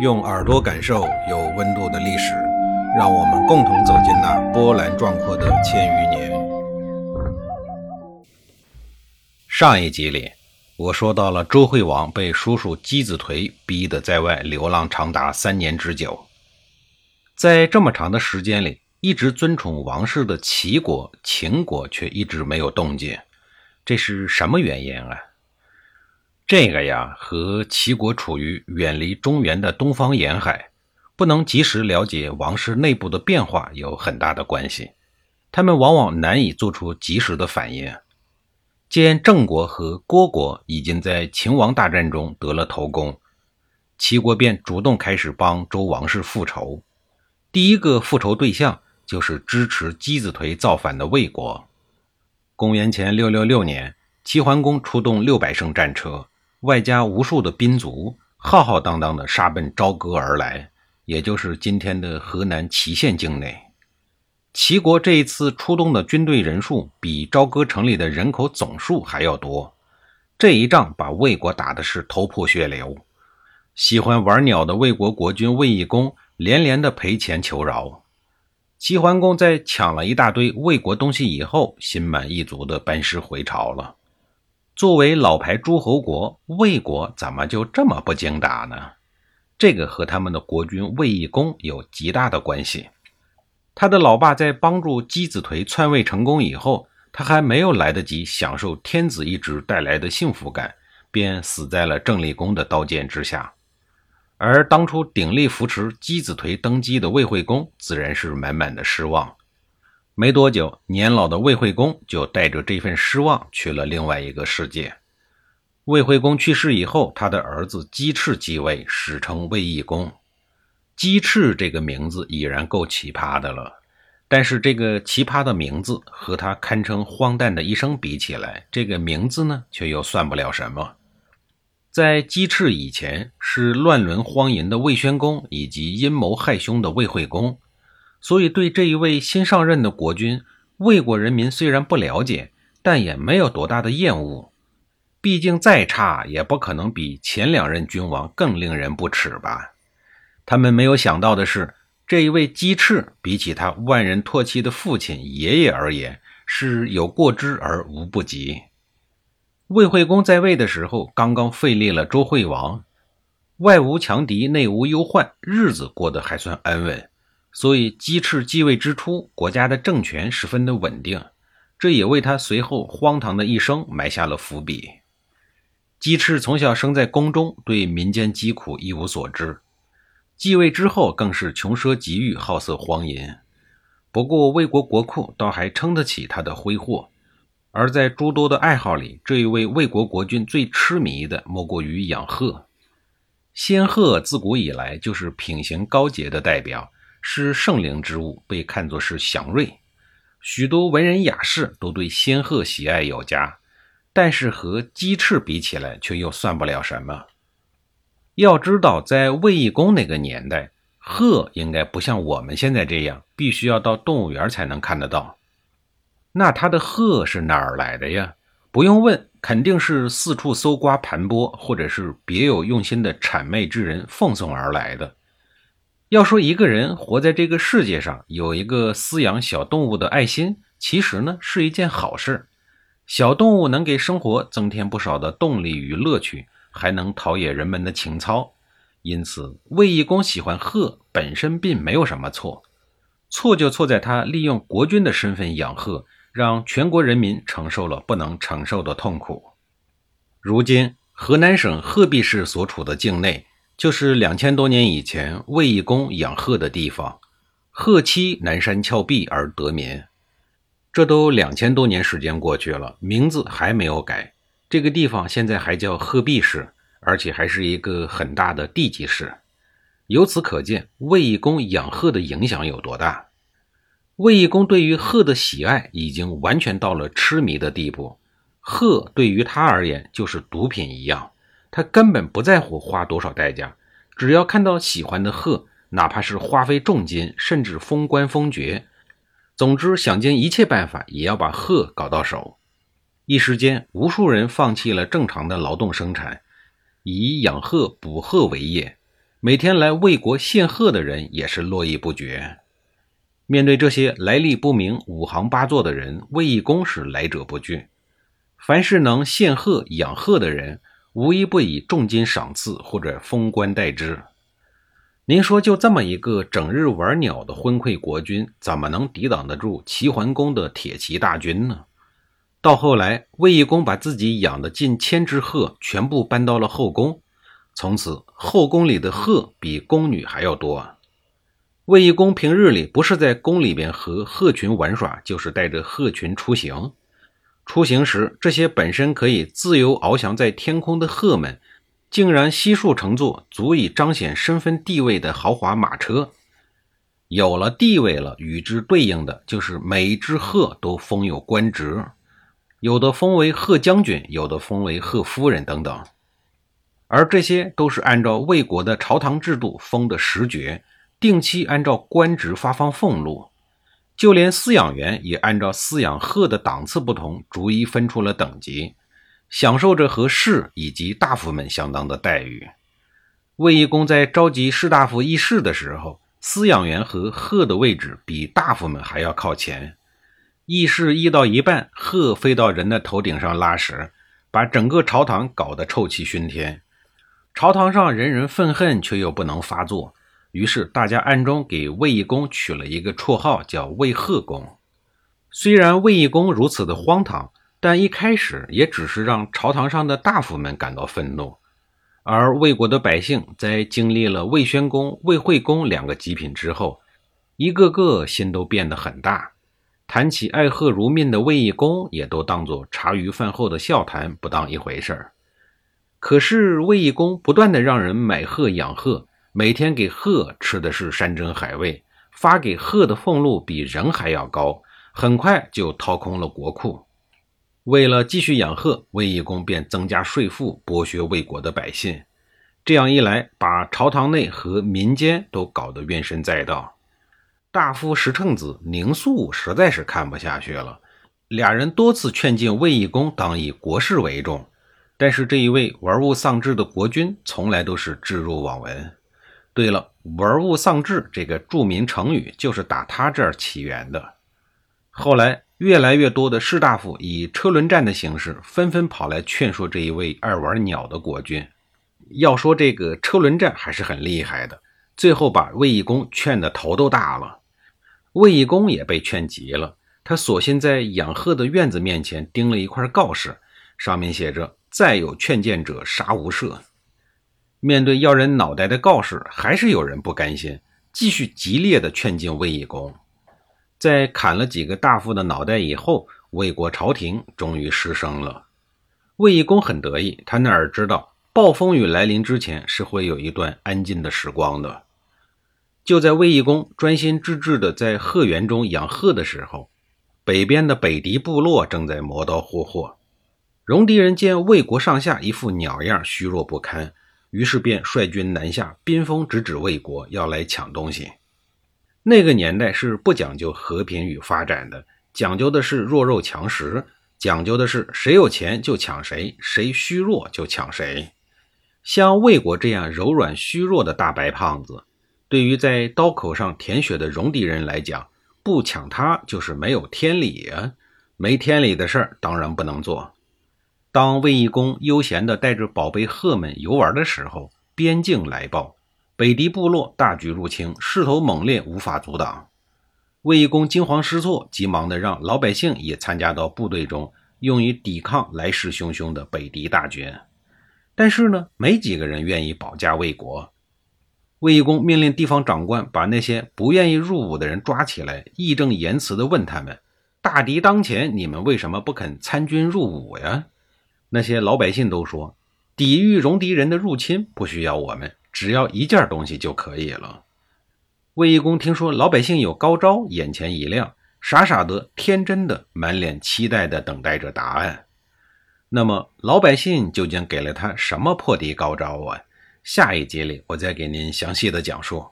用耳朵感受有温度的历史，让我们共同走进那波澜壮阔的千余年。上一集里，我说到了周惠王被叔叔箕子颓逼得在外流浪长达三年之久，在这么长的时间里，一直尊崇王室的齐国、秦国却一直没有动静，这是什么原因啊？这个呀，和齐国处于远离中原的东方沿海，不能及时了解王室内部的变化有很大的关系。他们往往难以做出及时的反应。见郑国和郭国已经在秦王大战中得了头功，齐国便主动开始帮周王室复仇。第一个复仇对象就是支持箕子颓造反的魏国。公元前六六六年，齐桓公出动六百乘战车。外加无数的兵卒，浩浩荡荡地杀奔朝歌而来，也就是今天的河南淇县境内。齐国这一次出动的军队人数比朝歌城里的人口总数还要多。这一仗把魏国打的是头破血流。喜欢玩鸟的魏国国君魏懿公连连的赔钱求饶。齐桓公在抢了一大堆魏国东西以后，心满意足的班师回朝了。作为老牌诸侯国，魏国怎么就这么不经打呢？这个和他们的国君魏懿公有极大的关系。他的老爸在帮助箕子颓篡位成功以后，他还没有来得及享受天子一职带来的幸福感，便死在了郑立公的刀剑之下。而当初鼎力扶持箕子颓登基的魏惠公，自然是满满的失望。没多久，年老的魏惠公就带着这份失望去了另外一个世界。魏惠公去世以后，他的儿子姬赤继位，史称魏懿公。姬赤这个名字已然够奇葩的了，但是这个奇葩的名字和他堪称荒诞的一生比起来，这个名字呢，却又算不了什么。在姬赤以前，是乱伦荒淫的魏宣公，以及阴谋害兄的魏惠公。所以，对这一位新上任的国君，魏国人民虽然不了解，但也没有多大的厌恶。毕竟再差也不可能比前两任君王更令人不齿吧？他们没有想到的是，这一位姬赤比起他万人唾弃的父亲爷爷而言，是有过之而无不及。魏惠公在位的时候，刚刚废立了周惠王，外无强敌，内无忧患，日子过得还算安稳。所以，姬赤继位之初，国家的政权十分的稳定，这也为他随后荒唐的一生埋下了伏笔。姬赤从小生在宫中，对民间疾苦一无所知，继位之后更是穷奢极欲、好色荒淫。不过，魏国国库倒还撑得起他的挥霍。而在诸多的爱好里，这一位魏国国君最痴迷的莫过于养鹤。仙鹤自古以来就是品行高洁的代表。是圣灵之物，被看作是祥瑞。许多文人雅士都对仙鹤喜爱有加，但是和鸡翅比起来，却又算不了什么。要知道，在卫懿公那个年代，鹤应该不像我们现在这样，必须要到动物园才能看得到。那他的鹤是哪儿来的呀？不用问，肯定是四处搜刮盘剥，或者是别有用心的谄媚之人奉送而来的。要说一个人活在这个世界上，有一个饲养小动物的爱心，其实呢是一件好事。小动物能给生活增添不少的动力与乐趣，还能陶冶人们的情操。因此，卫懿公喜欢鹤本身并没有什么错，错就错在他利用国君的身份养鹤，让全国人民承受了不能承受的痛苦。如今，河南省鹤壁市所处的境内。就是两千多年以前卫懿公养鹤的地方，鹤栖南山峭壁而得名。这都两千多年时间过去了，名字还没有改。这个地方现在还叫鹤壁市，而且还是一个很大的地级市。由此可见，卫懿公养鹤的影响有多大。卫懿公对于鹤的喜爱已经完全到了痴迷的地步，鹤对于他而言就是毒品一样。他根本不在乎花多少代价，只要看到喜欢的鹤，哪怕是花费重金，甚至封官封爵，总之想尽一切办法也要把鹤搞到手。一时间，无数人放弃了正常的劳动生产，以养鹤捕鹤为业，每天来魏国献鹤的人也是络绎不绝。面对这些来历不明、五行八作的人，魏义公是来者不拒。凡是能献鹤、养鹤的人，无一不以重金赏赐或者封官待之。您说，就这么一个整日玩鸟的昏聩国君，怎么能抵挡得住齐桓公的铁骑大军呢？到后来，卫懿公把自己养的近千只鹤全部搬到了后宫，从此后宫里的鹤比宫女还要多啊。卫懿公平日里不是在宫里边和鹤群玩耍，就是带着鹤群出行。出行时，这些本身可以自由翱翔在天空的鹤们。竟然悉数乘坐足以彰显身份地位的豪华马车，有了地位了，与之对应的就是每一只鹤都封有官职，有的封为鹤将军，有的封为鹤夫人等等。而这些都是按照魏国的朝堂制度封的实爵，定期按照官职发放俸禄，就连饲养员也按照饲养鹤的档次不同，逐一分出了等级。享受着和士以及大夫们相当的待遇。卫懿公在召集士大夫议事的时候，饲养员和鹤的位置比大夫们还要靠前。议事议到一半，鹤飞到人的头顶上拉屎，把整个朝堂搞得臭气熏天。朝堂上人人愤恨，却又不能发作，于是大家暗中给卫懿公取了一个绰号，叫卫鹤公。虽然卫懿公如此的荒唐。但一开始也只是让朝堂上的大夫们感到愤怒，而魏国的百姓在经历了魏宣公、魏惠公两个极品之后，一个个心都变得很大。谈起爱鹤如命的魏懿公，也都当作茶余饭后的笑谈，不当一回事儿。可是魏懿公不断的让人买鹤养鹤，每天给鹤吃的是山珍海味，发给鹤的俸禄比人还要高，很快就掏空了国库。为了继续养鹤，卫懿公便增加税赋，剥削魏国的百姓。这样一来，把朝堂内和民间都搞得怨声载道。大夫石秤子宁肃实在是看不下去了，俩人多次劝进卫懿公当以国事为重。但是这一位玩物丧志的国君，从来都是置若罔闻。对了，玩物丧志这个著名成语，就是打他这儿起源的。后来。越来越多的士大夫以车轮战的形式，纷纷跑来劝说这一位爱玩鸟的国君。要说这个车轮战还是很厉害的，最后把卫懿公劝得头都大了。卫懿公也被劝急了，他索性在养鹤的院子面前钉了一块告示，上面写着：“再有劝谏者，杀无赦。”面对要人脑袋的告示，还是有人不甘心，继续激烈的劝进卫懿公。在砍了几个大夫的脑袋以后，魏国朝廷终于失声了。魏懿公很得意，他哪儿知道暴风雨来临之前是会有一段安静的时光的。就在魏懿公专心致志地在鹤园中养鹤的时候，北边的北狄部落正在磨刀霍霍。戎狄人见魏国上下一副鸟样，虚弱不堪，于是便率军南下，兵锋直指魏国，要来抢东西。那个年代是不讲究和平与发展的，讲究的是弱肉强食，讲究的是谁有钱就抢谁，谁虚弱就抢谁。像魏国这样柔软虚弱的大白胖子，对于在刀口上舔血的戎狄人来讲，不抢他就是没有天理啊！没天理的事儿当然不能做。当卫懿公悠闲地带着宝贝鹤们游玩的时候，边境来报。北狄部落大举入侵，势头猛烈，无法阻挡。卫懿公惊慌失措，急忙的让老百姓也参加到部队中，用于抵抗来势汹汹的北狄大军。但是呢，没几个人愿意保家卫国。卫懿公命令地方长官把那些不愿意入伍的人抓起来，义正言辞地问他们：“大敌当前，你们为什么不肯参军入伍呀？”那些老百姓都说：“抵御戎狄人的入侵，不需要我们。”只要一件东西就可以了。卫懿公听说老百姓有高招，眼前一亮，傻傻的、天真的、满脸期待的等待着答案。那么，老百姓究竟给了他什么破敌高招啊？下一集里我再给您详细的讲述。